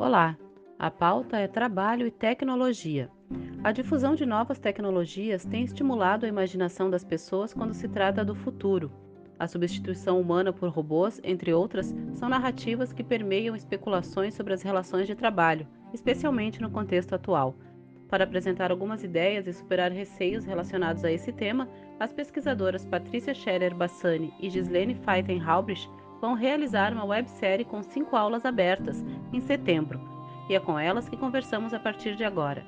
Olá, a pauta é trabalho e tecnologia. A difusão de novas tecnologias tem estimulado a imaginação das pessoas quando se trata do futuro. A substituição humana por robôs, entre outras, são narrativas que permeiam especulações sobre as relações de trabalho, especialmente no contexto atual. Para apresentar algumas ideias e superar receios relacionados a esse tema, as pesquisadoras Patrícia Scherer Bassani e Gislene Feiten Halbrich vão realizar uma websérie com cinco aulas abertas em setembro, e é com elas que conversamos a partir de agora.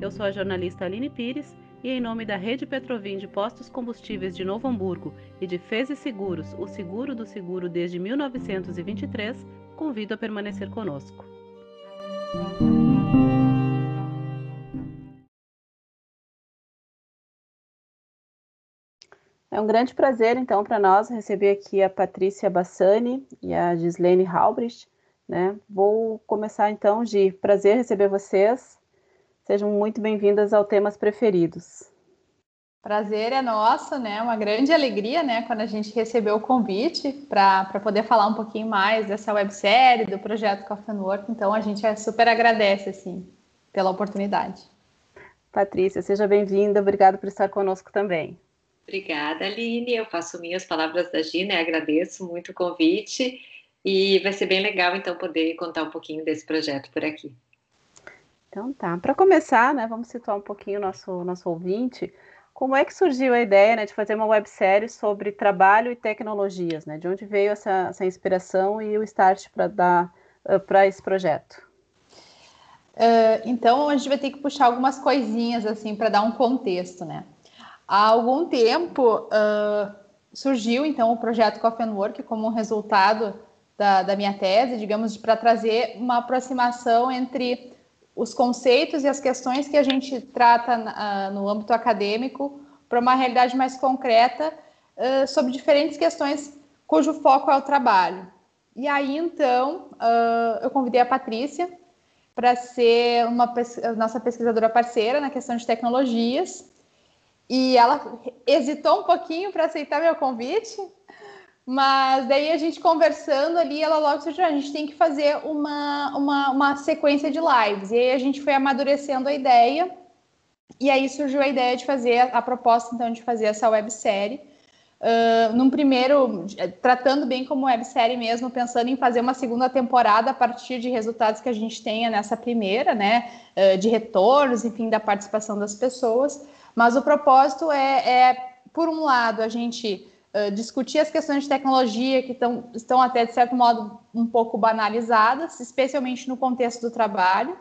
Eu sou a jornalista Aline Pires e, em nome da Rede Petrovim de Postos Combustíveis de Novo Hamburgo e de Feze Seguros, o seguro do seguro desde 1923, convido a permanecer conosco. É um grande prazer, então, para nós receber aqui a Patrícia Bassani e a Gislene Halbrich. Né? Vou começar, então, de prazer receber vocês. Sejam muito bem-vindas ao Temas Preferidos. Prazer é nosso, né? Uma grande alegria, né? Quando a gente recebeu o convite para poder falar um pouquinho mais dessa websérie, do projeto Coffee Work. Então, a gente é super agradece, assim, pela oportunidade. Patrícia, seja bem-vinda. Obrigada por estar conosco também. Obrigada, Aline. Eu faço minhas palavras da Gina, agradeço muito o convite e vai ser bem legal então poder contar um pouquinho desse projeto por aqui. Então tá. Para começar, né, vamos situar um pouquinho o nosso nosso ouvinte. Como é que surgiu a ideia né, de fazer uma websérie sobre trabalho e tecnologias? Né? De onde veio essa, essa inspiração e o start para dar uh, para esse projeto? Uh, então a gente vai ter que puxar algumas coisinhas assim para dar um contexto, né? Há algum tempo uh, surgiu então o projeto Coffee and Work como um resultado da, da minha tese, digamos, para trazer uma aproximação entre os conceitos e as questões que a gente trata uh, no âmbito acadêmico para uma realidade mais concreta uh, sobre diferentes questões cujo foco é o trabalho. E aí, então, eu convidei a Patrícia para ser uma nossa pesquisadora parceira na questão de tecnologias e ela hesitou um pouquinho para aceitar meu convite, mas daí a gente conversando ali, ela logo disse: ah, a gente tem que fazer uma, uma, uma sequência de lives. E aí a gente foi amadurecendo a ideia, e aí surgiu a ideia de fazer, a proposta então de fazer essa websérie. Uh, num primeiro, tratando bem como websérie mesmo, pensando em fazer uma segunda temporada a partir de resultados que a gente tenha nessa primeira, né, uh, de retornos, enfim, da participação das pessoas. Mas o propósito é, é por um lado, a gente uh, discutir as questões de tecnologia que tão, estão até, de certo modo, um pouco banalizadas, especialmente no contexto do trabalho,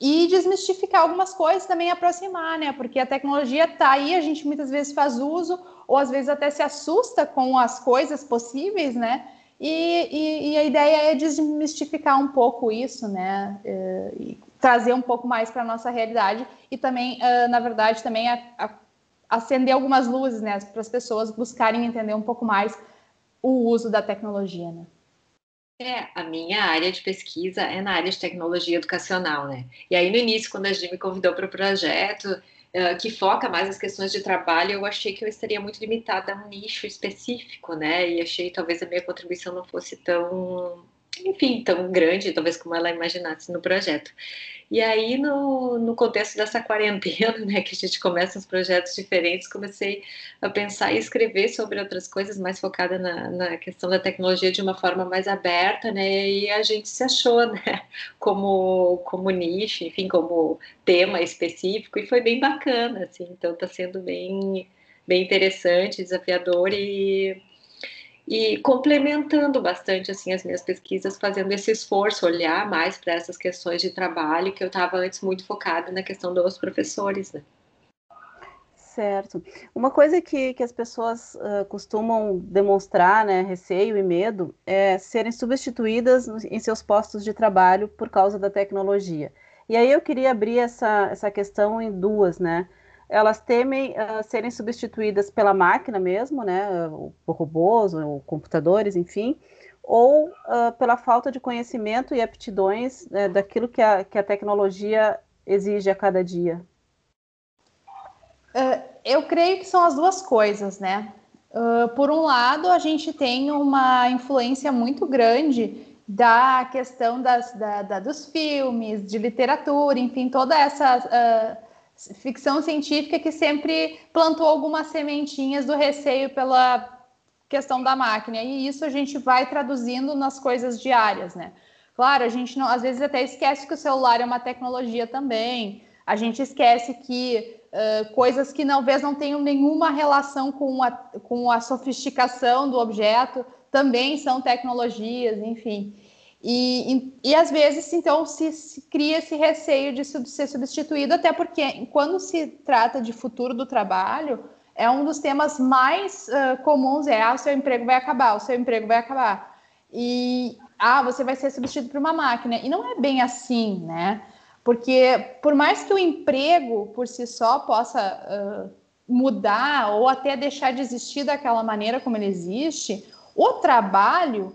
e desmistificar algumas coisas também aproximar, né? Porque a tecnologia está aí, a gente muitas vezes faz uso, ou às vezes até se assusta com as coisas possíveis, né? E, e, e a ideia é desmistificar um pouco isso, né? Eh, e trazer um pouco mais para a nossa realidade e também, uh, na verdade, também acender algumas luzes, né, para as pessoas buscarem entender um pouco mais o uso da tecnologia, né? É, a minha área de pesquisa é na área de tecnologia educacional, né? E aí no início, quando a gente me convidou para o projeto, uh, que foca mais as questões de trabalho, eu achei que eu estaria muito limitada a um nicho específico, né? E achei talvez a minha contribuição não fosse tão enfim, tão grande, talvez como ela imaginasse no projeto. E aí, no, no contexto dessa quarentena, né, que a gente começa uns projetos diferentes, comecei a pensar e escrever sobre outras coisas, mais focada na, na questão da tecnologia de uma forma mais aberta, né, e a gente se achou, né, como, como nicho, enfim, como tema específico, e foi bem bacana, assim, então está sendo bem, bem interessante, desafiador e e complementando bastante assim as minhas pesquisas, fazendo esse esforço, olhar mais para essas questões de trabalho que eu estava antes muito focada na questão dos professores, né? Certo. Uma coisa que, que as pessoas uh, costumam demonstrar, né, receio e medo, é serem substituídas em seus postos de trabalho por causa da tecnologia. E aí eu queria abrir essa, essa questão em duas, né? Elas temem uh, serem substituídas pela máquina mesmo, né, por robôs ou computadores, enfim, ou uh, pela falta de conhecimento e aptidões né, daquilo que a, que a tecnologia exige a cada dia? Uh, eu creio que são as duas coisas, né? Uh, por um lado, a gente tem uma influência muito grande da questão das, da, da, dos filmes, de literatura, enfim, toda essa ficção científica que sempre plantou algumas sementinhas do receio pela questão da máquina. E isso a gente vai traduzindo nas coisas diárias, né? Claro, a gente não, às vezes até esquece que o celular é uma tecnologia também. A gente esquece que uh, coisas que talvez não tenham nenhuma relação com a, com a sofisticação do objeto também são tecnologias, enfim. E, e, e às vezes, então, se, se, cria esse receio de ser substituído, até porque quando se trata de futuro do trabalho, é um dos temas mais uh, comuns, é, ah, o seu emprego vai acabar, o seu emprego vai acabar. E, ah, você vai ser substituído por uma máquina. E não é bem assim, né? Porque por mais que o emprego por si só possa uh, mudar ou até deixar de existir daquela maneira como ele existe, o trabalho,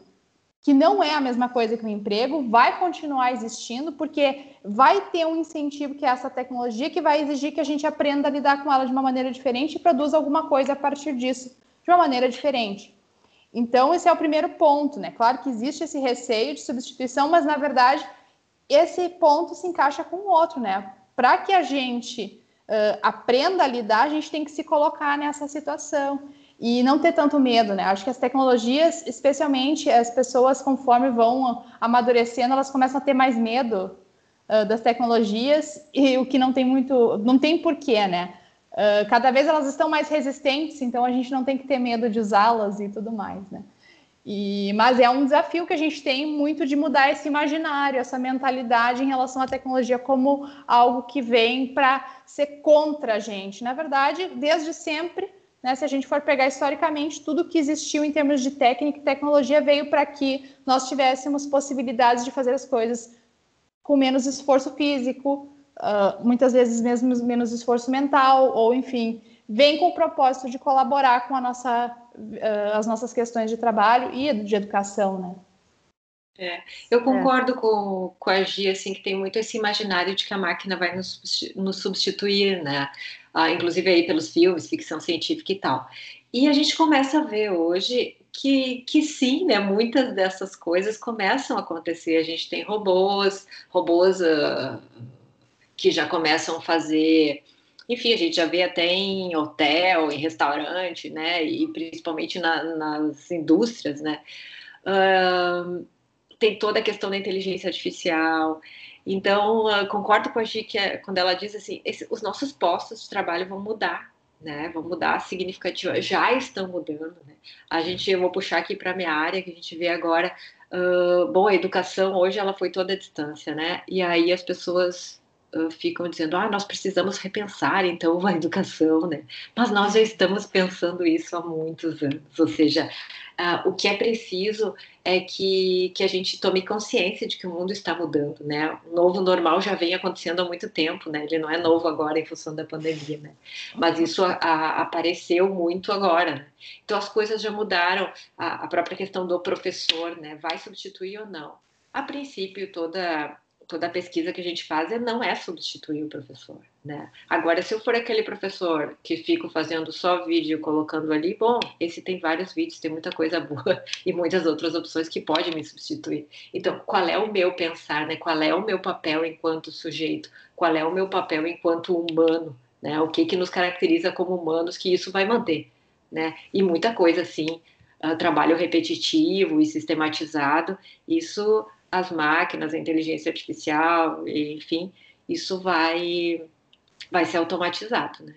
que não é a mesma coisa que o emprego, vai continuar existindo, porque vai ter um incentivo que é essa tecnologia que vai exigir que a gente aprenda a lidar com ela de uma maneira diferente e produza alguma coisa a partir disso de uma maneira diferente. Então, esse é o primeiro ponto, né? Claro que existe esse receio de substituição, mas na verdade esse ponto se encaixa com o outro, né? Para que a gente uh, aprenda a lidar, a gente tem que se colocar nessa situação e não ter tanto medo, né? Acho que as tecnologias, especialmente as pessoas, conforme vão amadurecendo, elas começam a ter mais medo uh, das tecnologias e o que não tem muito, não tem porquê, né? Uh, cada vez elas estão mais resistentes, então a gente não tem que ter medo de usá-las e tudo mais, né? E, mas é um desafio que a gente tem muito de mudar esse imaginário, essa mentalidade em relação à tecnologia como algo que vem para ser contra a gente. Na verdade, desde sempre né? Se a gente for pegar historicamente, tudo que existiu em termos de técnica e tecnologia veio para que nós tivéssemos possibilidades de fazer as coisas com menos esforço físico, uh, muitas vezes mesmo menos esforço mental, ou enfim, vem com o propósito de colaborar com a nossa, uh, as nossas questões de trabalho e de educação, né? É, eu concordo é. com, com a Gia, assim, que tem muito esse imaginário de que a máquina vai nos, nos substituir, né? Ah, inclusive aí pelos filmes, ficção científica e tal. E a gente começa a ver hoje que, que sim, né? Muitas dessas coisas começam a acontecer. A gente tem robôs, robôs uh, que já começam a fazer enfim, a gente já vê até em hotel, em restaurante, né, e principalmente na, nas indústrias, né, uh, tem toda a questão da inteligência artificial. Então, concordo com a Gi que é, quando ela diz assim, esse, os nossos postos de trabalho vão mudar, né? Vão mudar significativamente, já estão mudando, né? A gente, eu vou puxar aqui para minha área, que a gente vê agora, uh, bom, a educação hoje ela foi toda à distância, né? E aí as pessoas ficam dizendo, ah, nós precisamos repensar então a educação, né? Mas nós já estamos pensando isso há muitos anos, ou seja, uh, o que é preciso é que, que a gente tome consciência de que o mundo está mudando, né? O novo normal já vem acontecendo há muito tempo, né? Ele não é novo agora em função da pandemia, né? Mas isso a, a, apareceu muito agora, né? Então as coisas já mudaram, a, a própria questão do professor, né? Vai substituir ou não? A princípio, toda toda a pesquisa que a gente faz é, não é substituir o professor, né? Agora, se eu for aquele professor que fico fazendo só vídeo colocando ali, bom, esse tem vários vídeos, tem muita coisa boa e muitas outras opções que podem me substituir. Então, qual é o meu pensar, né? Qual é o meu papel enquanto sujeito? Qual é o meu papel enquanto humano? Né? O que que nos caracteriza como humanos que isso vai manter, né? E muita coisa assim, uh, trabalho repetitivo e sistematizado, isso as máquinas, a inteligência artificial, enfim, isso vai, vai ser automatizado, né?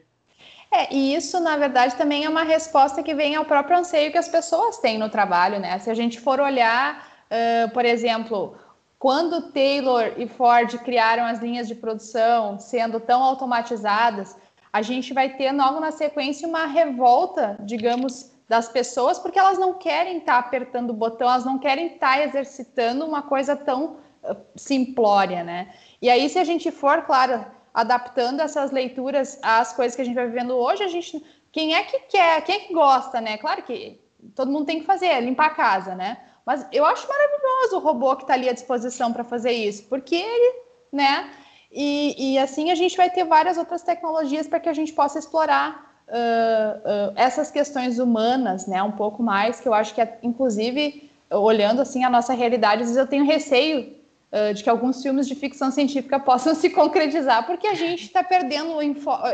É, e isso, na verdade, também é uma resposta que vem ao próprio anseio que as pessoas têm no trabalho, né? Se a gente for olhar, uh, por exemplo, quando Taylor e Ford criaram as linhas de produção sendo tão automatizadas, a gente vai ter logo na sequência uma revolta, digamos, das pessoas, porque elas não querem estar tá apertando o botão, elas não querem estar tá exercitando uma coisa tão uh, simplória, né? E aí, se a gente for, claro, adaptando essas leituras às coisas que a gente vai vivendo hoje, a gente. Quem é que quer, quem é que gosta, né? Claro que todo mundo tem que fazer, limpar a casa, né? Mas eu acho maravilhoso o robô que está ali à disposição para fazer isso, porque ele, né? E, e assim a gente vai ter várias outras tecnologias para que a gente possa explorar uh, essas questões humanas, né, um pouco mais, que eu acho que, é, inclusive, olhando assim a nossa realidade, às vezes eu tenho receio uh, de que alguns filmes de ficção científica possam se concretizar, porque a gente está perdendo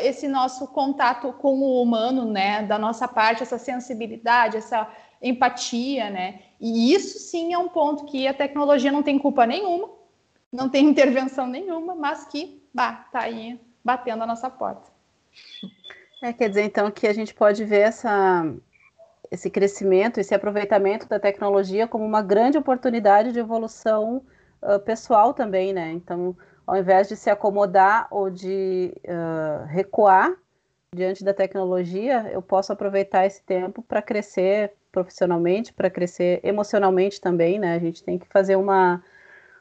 esse nosso contato com o humano, né? Da nossa parte, essa sensibilidade, essa empatia, né? E isso sim é um ponto que a tecnologia não tem culpa nenhuma, não tem intervenção nenhuma, mas que bah, tá aí batendo a nossa porta. É, quer dizer, então, que a gente pode ver essa, esse crescimento, esse aproveitamento da tecnologia como uma grande oportunidade de evolução uh, pessoal também, né? Então, ao invés de se acomodar ou de uh, recuar diante da tecnologia, eu posso aproveitar esse tempo para crescer profissionalmente, para crescer emocionalmente também, né? A gente tem que fazer uma,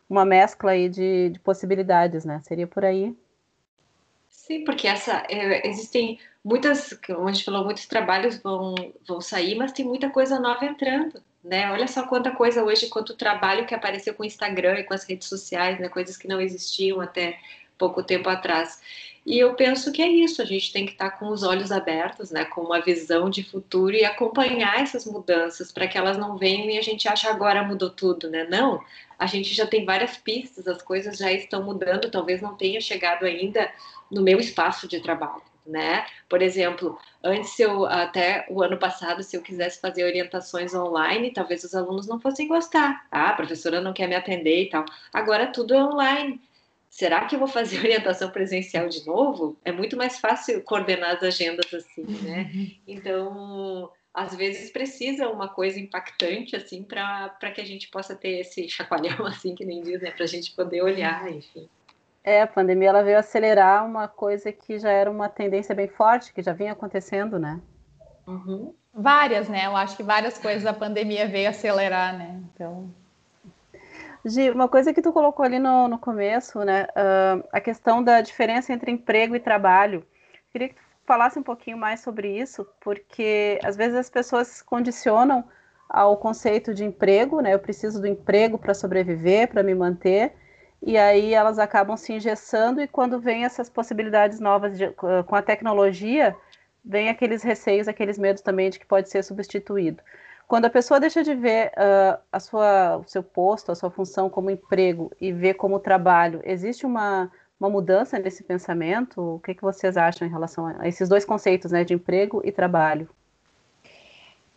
uma mescla aí de, de possibilidades, né? Seria por aí. Sim, porque essa é, existem muitas, como a gente falou, muitos trabalhos vão, vão sair, mas tem muita coisa nova entrando, né? Olha só quanta coisa hoje, quanto trabalho que apareceu com o Instagram e com as redes sociais, né? Coisas que não existiam até pouco tempo atrás. E eu penso que é isso, a gente tem que estar com os olhos abertos, né, com uma visão de futuro e acompanhar essas mudanças para que elas não venham e a gente acha agora mudou tudo, né? Não, a gente já tem várias pistas, as coisas já estão mudando, talvez não tenha chegado ainda no meu espaço de trabalho, né? Por exemplo, antes eu até o ano passado, se eu quisesse fazer orientações online, talvez os alunos não fossem gostar. Ah, a professora não quer me atender e tal. Agora tudo é online será que eu vou fazer orientação presencial de novo? É muito mais fácil coordenar as agendas assim, né? Uhum. Então, às vezes precisa uma coisa impactante assim para que a gente possa ter esse chacoalhão assim que nem diz, né, para a gente poder olhar, enfim. É, a pandemia ela veio acelerar uma coisa que já era uma tendência bem forte, que já vinha acontecendo, né? Uhum. Várias, né? Eu acho que várias coisas a pandemia veio acelerar, né? Então, Gi, uma coisa que tu colocou ali no, no começo, né, uh, a questão da diferença entre emprego e trabalho. Queria que tu falasse um pouquinho mais sobre isso, porque às vezes as pessoas se condicionam ao conceito de emprego, né, eu preciso do emprego para sobreviver, para me manter, e aí elas acabam se engessando e quando vem essas possibilidades novas de, com a tecnologia, vem aqueles receios, aqueles medos também de que pode ser substituído. Quando a pessoa deixa de ver uh, a sua, o seu posto, a sua função como emprego e vê como trabalho, existe uma, uma mudança nesse pensamento? O que, que vocês acham em relação a esses dois conceitos, né, de emprego e trabalho?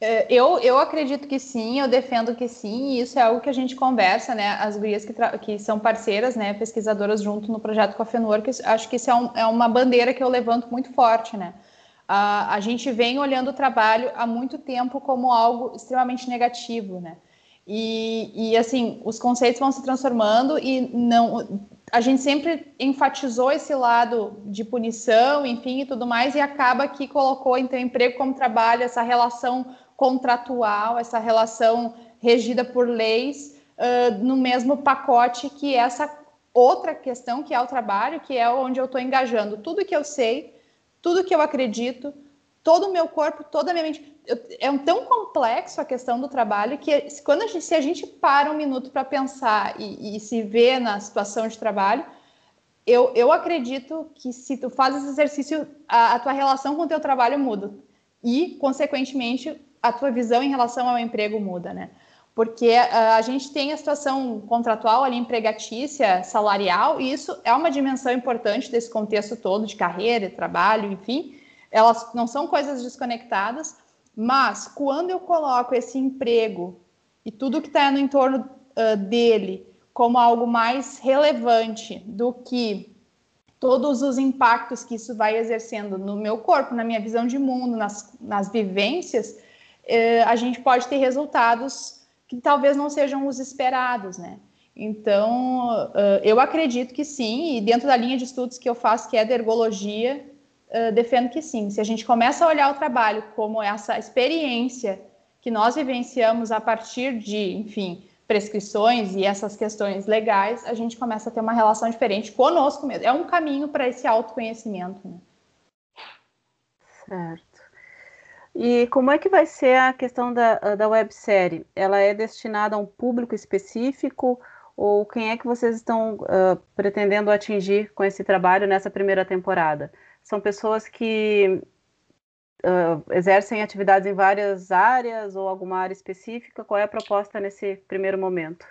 É, eu, eu acredito que sim, eu defendo que sim, e isso é algo que a gente conversa, né? As gurias que, que são parceiras, né, pesquisadoras junto no projeto Coffee que acho que isso é, um, é uma bandeira que eu levanto muito forte, né? a, a gente vem olhando o trabalho há muito tempo como algo extremamente negativo, né? E, e, assim, os conceitos vão se transformando e não. A gente sempre enfatizou esse lado de punição, enfim, e tudo mais, e acaba que colocou então emprego como trabalho, essa relação contratual, essa relação regida por leis, uh, no mesmo pacote que essa outra questão que é o trabalho, que é onde eu estou engajando tudo que eu sei tudo que eu acredito, todo o meu corpo, toda a minha mente. é um tão complexo a questão do trabalho que quando a gente, se a gente para um minuto para pensar e, e, se vê na situação de trabalho, eu, eu acredito que se tu faz esse exercício, a, a tua relação com o teu trabalho muda e, consequentemente, a tua visão em relação ao emprego muda, né? Porque a, a gente tem a situação contratual ali, empregatícia, salarial, e isso é uma dimensão importante desse contexto todo de carreira, trabalho, enfim. Elas não são coisas desconectadas, mas quando eu coloco esse emprego e tudo que está no entorno uh, dele como algo mais relevante do que todos os impactos que isso vai exercendo no meu corpo, na minha visão de mundo, nas, nas vivências, uh, a gente pode ter resultados que talvez não sejam os esperados, né? Então, uh, eu acredito que sim, e dentro da linha de estudos que eu faço, que é da ergologia, uh, defendo que sim. Se a gente começa a olhar o trabalho como essa experiência que nós vivenciamos a partir de, enfim, prescrições e essas questões legais, a gente começa a ter uma relação diferente conosco mesmo. É um caminho para esse autoconhecimento. Né? Certo. E como é que vai ser a questão da, da websérie? Ela é destinada a um público específico ou quem é que vocês estão uh, pretendendo atingir com esse trabalho nessa primeira temporada? São pessoas que uh, exercem atividades em várias áreas ou alguma área específica? Qual é a proposta nesse primeiro momento?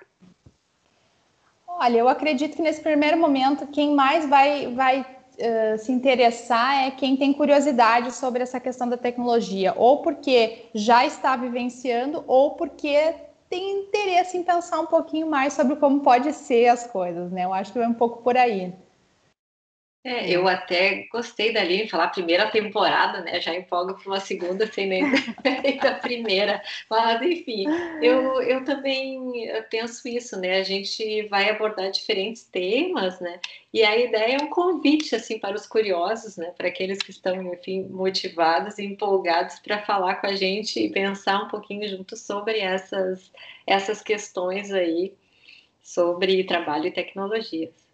Olha, eu acredito que nesse primeiro momento quem mais vai, vai uh, se interessar é quem tem curiosidade sobre essa questão da tecnologia, ou porque já está vivenciando, ou porque tem interesse em pensar um pouquinho mais sobre como pode ser as coisas, né? Eu acho que vai um pouco por aí. É, eu até gostei dali, falar primeira temporada, né? Já empolgo para uma segunda sem nem da primeira. Mas, enfim, eu, eu também penso isso, né? A gente vai abordar diferentes temas, né? E a ideia é um convite, assim, para os curiosos, né? Para aqueles que estão, enfim, motivados e empolgados para falar com a gente e pensar um pouquinho junto sobre essas, essas questões aí sobre trabalho e tecnologias.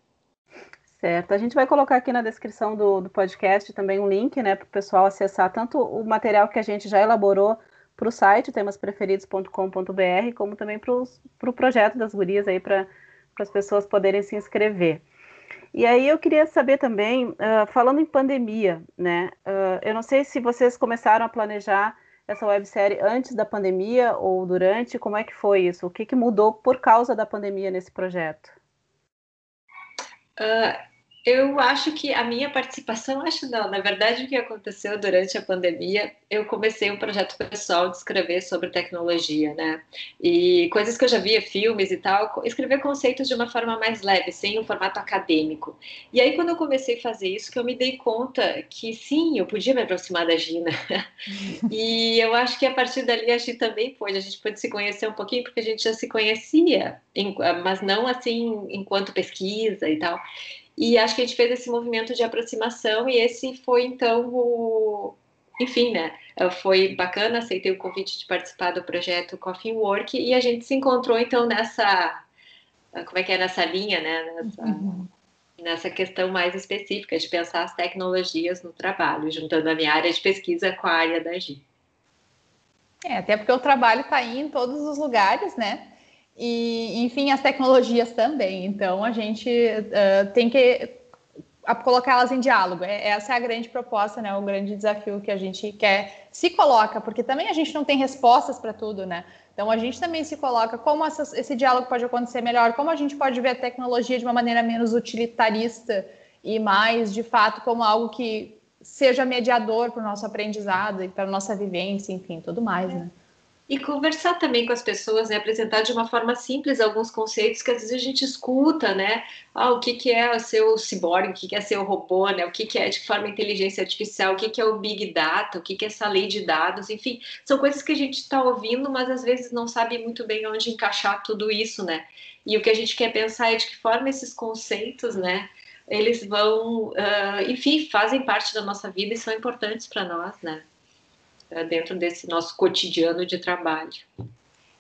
Certo. A gente vai colocar aqui na descrição do, do podcast também um link, né, para o pessoal acessar tanto o material que a gente já elaborou para o site temaspreferidos.com.br, como também para o pro projeto das gurias aí para as pessoas poderem se inscrever. E aí eu queria saber também, uh, falando em pandemia, né? Uh, eu não sei se vocês começaram a planejar essa websérie antes da pandemia ou durante, como é que foi isso? O que, que mudou por causa da pandemia nesse projeto? Uh, eu acho que a minha participação, acho não, na verdade o que aconteceu durante a pandemia, eu comecei um projeto pessoal de escrever sobre tecnologia, né? E coisas que eu já via, filmes e tal, escrever conceitos de uma forma mais leve, sem um formato acadêmico. E aí quando eu comecei a fazer isso, que eu me dei conta que sim, eu podia me aproximar da Gina. e eu acho que a partir dali a gente também pôde, a gente pôde se conhecer um pouquinho, porque a gente já se conhecia, mas não assim enquanto pesquisa e tal. E acho que a gente fez esse movimento de aproximação e esse foi então o. Enfim, né? Foi bacana, aceitei o convite de participar do projeto Coffee Work e a gente se encontrou então nessa. Como é que é? Nessa linha, né? Nessa, uhum. nessa questão mais específica de pensar as tecnologias no trabalho, juntando a minha área de pesquisa com a área da GI. É, até porque o trabalho está aí em todos os lugares, né? E, enfim, as tecnologias também. Então, a gente uh, tem que colocá-las em diálogo. É, essa é a grande proposta, né? O grande desafio que a gente quer se coloca, porque também a gente não tem respostas para tudo, né? Então a gente também se coloca como essa, esse diálogo pode acontecer melhor, como a gente pode ver a tecnologia de uma maneira menos utilitarista e mais, de fato, como algo que seja mediador para o nosso aprendizado e para a nossa vivência, enfim, tudo mais, né? E conversar também com as pessoas, né? apresentar de uma forma simples alguns conceitos que às vezes a gente escuta, né? Ah, o que, que é o ciborgue, o que, que é o robô, né? O que, que é de forma inteligência artificial, o que, que é o big data, o que, que é essa lei de dados, enfim, são coisas que a gente está ouvindo, mas às vezes não sabe muito bem onde encaixar tudo isso, né? E o que a gente quer pensar é de que forma esses conceitos, né? Eles vão, uh, enfim, fazem parte da nossa vida e são importantes para nós, né? Dentro desse nosso cotidiano de trabalho.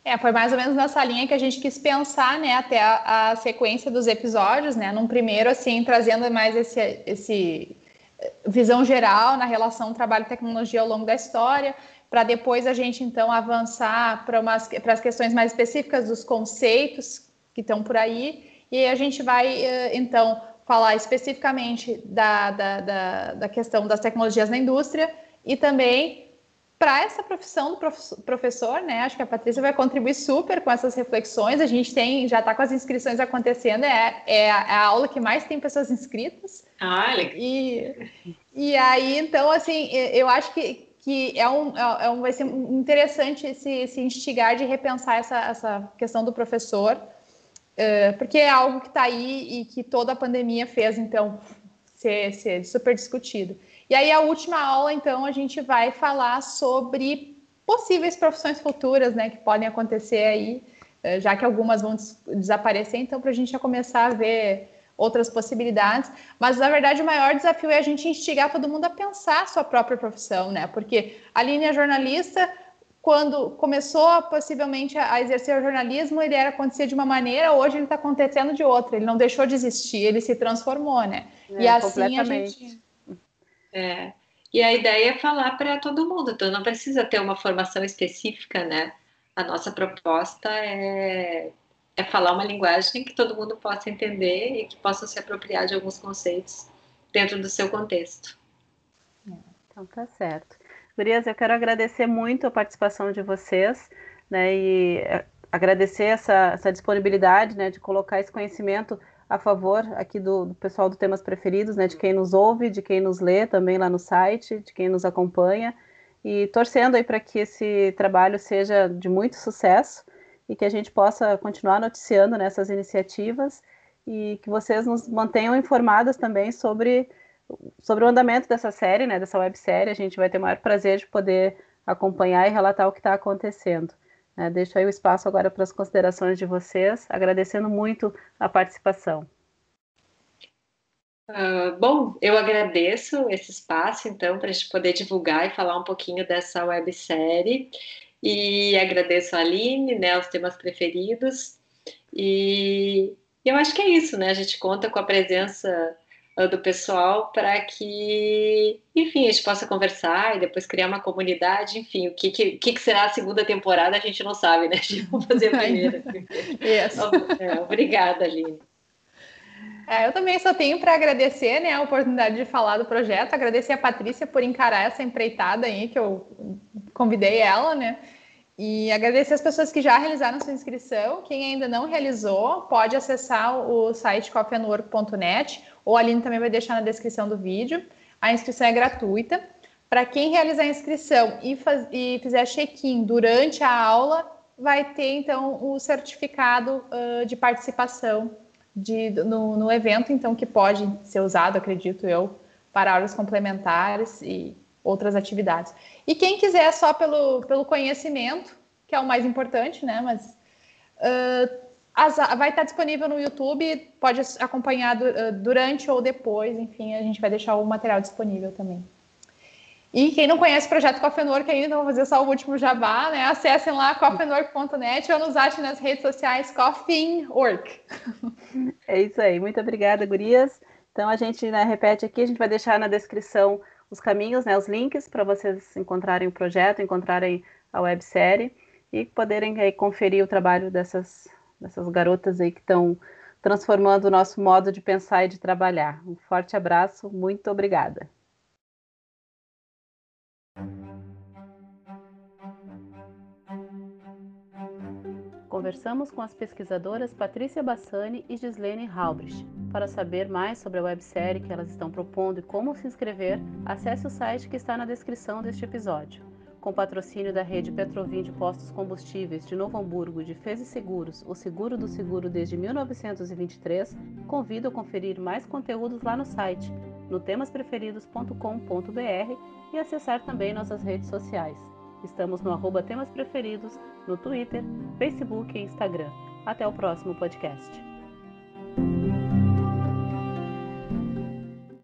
É, foi mais ou menos nessa linha que a gente quis pensar, né, até a, a sequência dos episódios, né, num primeiro, assim, trazendo mais esse, esse eh, visão geral na relação trabalho-tecnologia ao longo da história, para depois a gente, então, avançar para as questões mais específicas dos conceitos que estão por aí, e a gente vai, eh, então, falar especificamente da, da, da, da questão das tecnologias na indústria e também para essa profissão do professor, né? Acho que a Patrícia vai contribuir super com essas reflexões. A gente tem, já está com as inscrições acontecendo, é, é, a, é, a, aula que mais tem pessoas inscritas. Ah, legal. E, e aí, então, assim, eu acho que, que é um, é, é um, vai ser interessante esse, esse instigar de repensar essa, essa questão do professor, uh, porque é algo que está aí e que toda a pandemia fez, então, ser, ser super discutido. E aí, a última aula, então, a gente vai falar sobre possíveis profissões futuras, né, que podem acontecer aí, eh, já que algumas vão des desaparecer, então, para a gente já começar a ver outras possibilidades. Mas, na verdade, o maior desafio é a gente instigar todo mundo a pensar a sua própria profissão, né? Porque a linha jornalista, quando começou possivelmente a exercer o jornalismo, ele era acontecer de uma maneira, hoje ele está acontecendo de outra. Ele não deixou de existir, ele se transformou, né? É, e assim a gente é. E a ideia é falar para todo mundo, então não precisa ter uma formação específica, né? A nossa proposta é, é falar uma linguagem que todo mundo possa entender e que possa se apropriar de alguns conceitos dentro do seu contexto. Então tá certo. Gurias, eu quero agradecer muito a participação de vocês, né, e eh, agradecer essa, essa disponibilidade, né, de colocar esse conhecimento a favor aqui do, do, pessoal do Temas Preferidos, né, de quem nos ouve, de quem nos lê também lá no site, de quem nos acompanha, e torcendo aí para que esse trabalho seja de muito sucesso e que a gente possa continuar noticiando nessas iniciativas e que vocês nos mantenham informadas também sobre, sobre o andamento dessa série, né, dessa websérie. A gente vai ter o maior prazer de poder acompanhar e relatar o que está acontecendo. É, deixo aí o espaço agora para as considerações de vocês, agradecendo muito a participação. Uh, bom, eu agradeço esse espaço, então, para a gente poder divulgar e falar um pouquinho dessa websérie. E agradeço a Aline, né, os temas preferidos. E eu acho que é isso, né? A gente conta com a presença do pessoal para que, enfim, a gente possa conversar e depois criar uma comunidade, enfim, o que, que, que será a segunda temporada a gente não sabe, né? A gente vai fazer a primeira. yes. é, obrigada, Aline. É, eu também só tenho para agradecer né, a oportunidade de falar do projeto, agradecer a Patrícia por encarar essa empreitada aí, que eu convidei ela, né? E agradecer as pessoas que já realizaram sua inscrição. Quem ainda não realizou, pode acessar o site coffeeandwork.net ou a Aline também vai deixar na descrição do vídeo. A inscrição é gratuita. Para quem realizar a inscrição e, faz, e fizer check-in durante a aula, vai ter então o certificado uh, de participação de, no, no, evento, então que pode ser usado, acredito eu, para aulas complementares e outras atividades. E quem quiser só pelo, pelo conhecimento, que é o mais importante, né? Mas uh, as, vai estar disponível no YouTube, pode acompanhar uh, durante ou depois, enfim, a gente vai deixar o material disponível também. E quem não conhece o projeto Coffee Work ainda, vou fazer só o último jabá, né? Acessem lá coffeework.net ou nos achem nas redes sociais Coffee Work. É isso aí, muito obrigada, gurias. Então a gente né, repete aqui, a gente vai deixar na descrição os caminhos, né, os links para vocês encontrarem o projeto, encontrarem a websérie e poderem aí, conferir o trabalho dessas, dessas garotas aí que estão transformando o nosso modo de pensar e de trabalhar. Um forte abraço, muito obrigada. Conversamos com as pesquisadoras Patrícia Bassani e Gislene Halbrich. Para saber mais sobre a websérie que elas estão propondo e como se inscrever, acesse o site que está na descrição deste episódio. Com patrocínio da rede Petrovim de Postos Combustíveis de Novo Hamburgo de Fezes Seguros, o seguro do seguro desde 1923, convido a conferir mais conteúdos lá no site, no temaspreferidos.com.br e acessar também nossas redes sociais. Estamos no arroba Temas Preferidos, no Twitter, Facebook e Instagram. Até o próximo podcast.